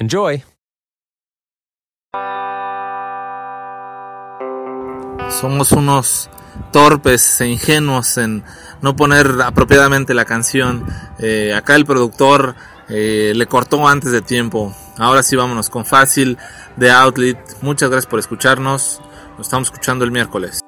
Enjoy! Somos unos torpes e ingenuos en no poner apropiadamente la canción. Eh, acá el productor eh, le cortó antes de tiempo. Ahora sí vámonos con fácil de Outlet. Muchas gracias por escucharnos. Nos estamos escuchando el miércoles.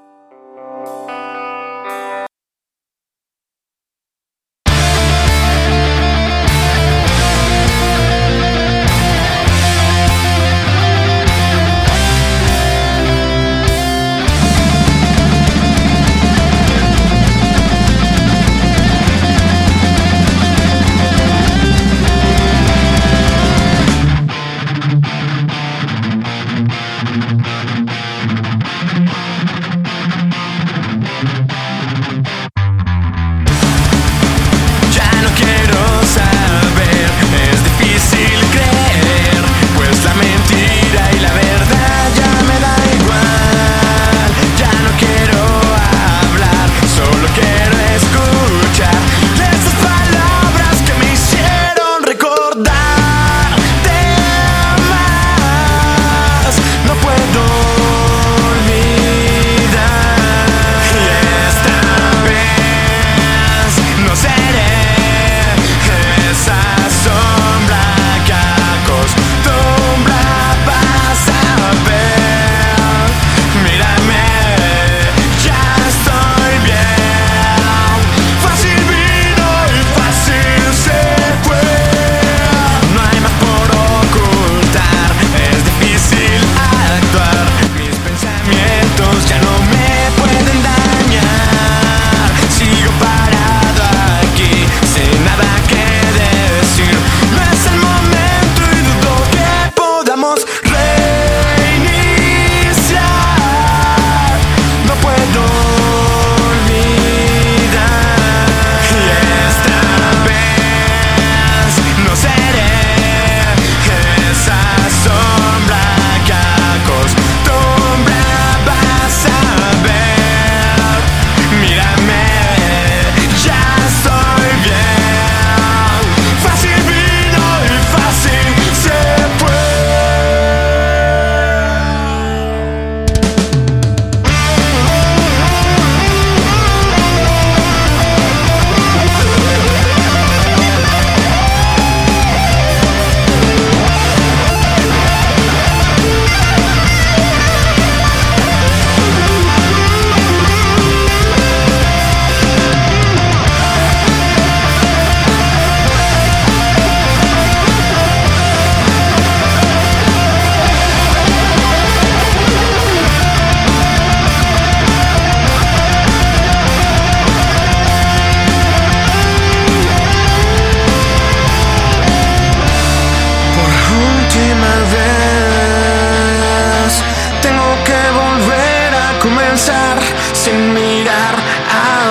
sin mirar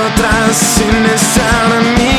atrás, sin estar ni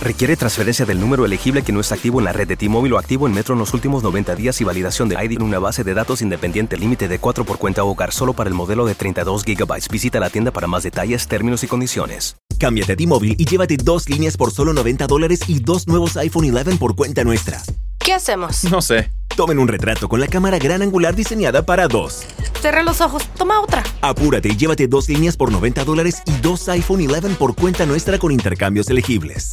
Requiere transferencia del número elegible que no está activo en la red de T-Mobile o activo en Metro en los últimos 90 días y validación de ID en una base de datos independiente límite de 4 por cuenta hogar solo para el modelo de 32 GB. Visita la tienda para más detalles, términos y condiciones. Cámbiate a T-Mobile y llévate dos líneas por solo 90 dólares y dos nuevos iPhone 11 por cuenta nuestra. ¿Qué hacemos? No sé. Tomen un retrato con la cámara gran angular diseñada para dos. Cerré los ojos. Toma otra. Apúrate y llévate dos líneas por 90 dólares y dos iPhone 11 por cuenta nuestra con intercambios elegibles.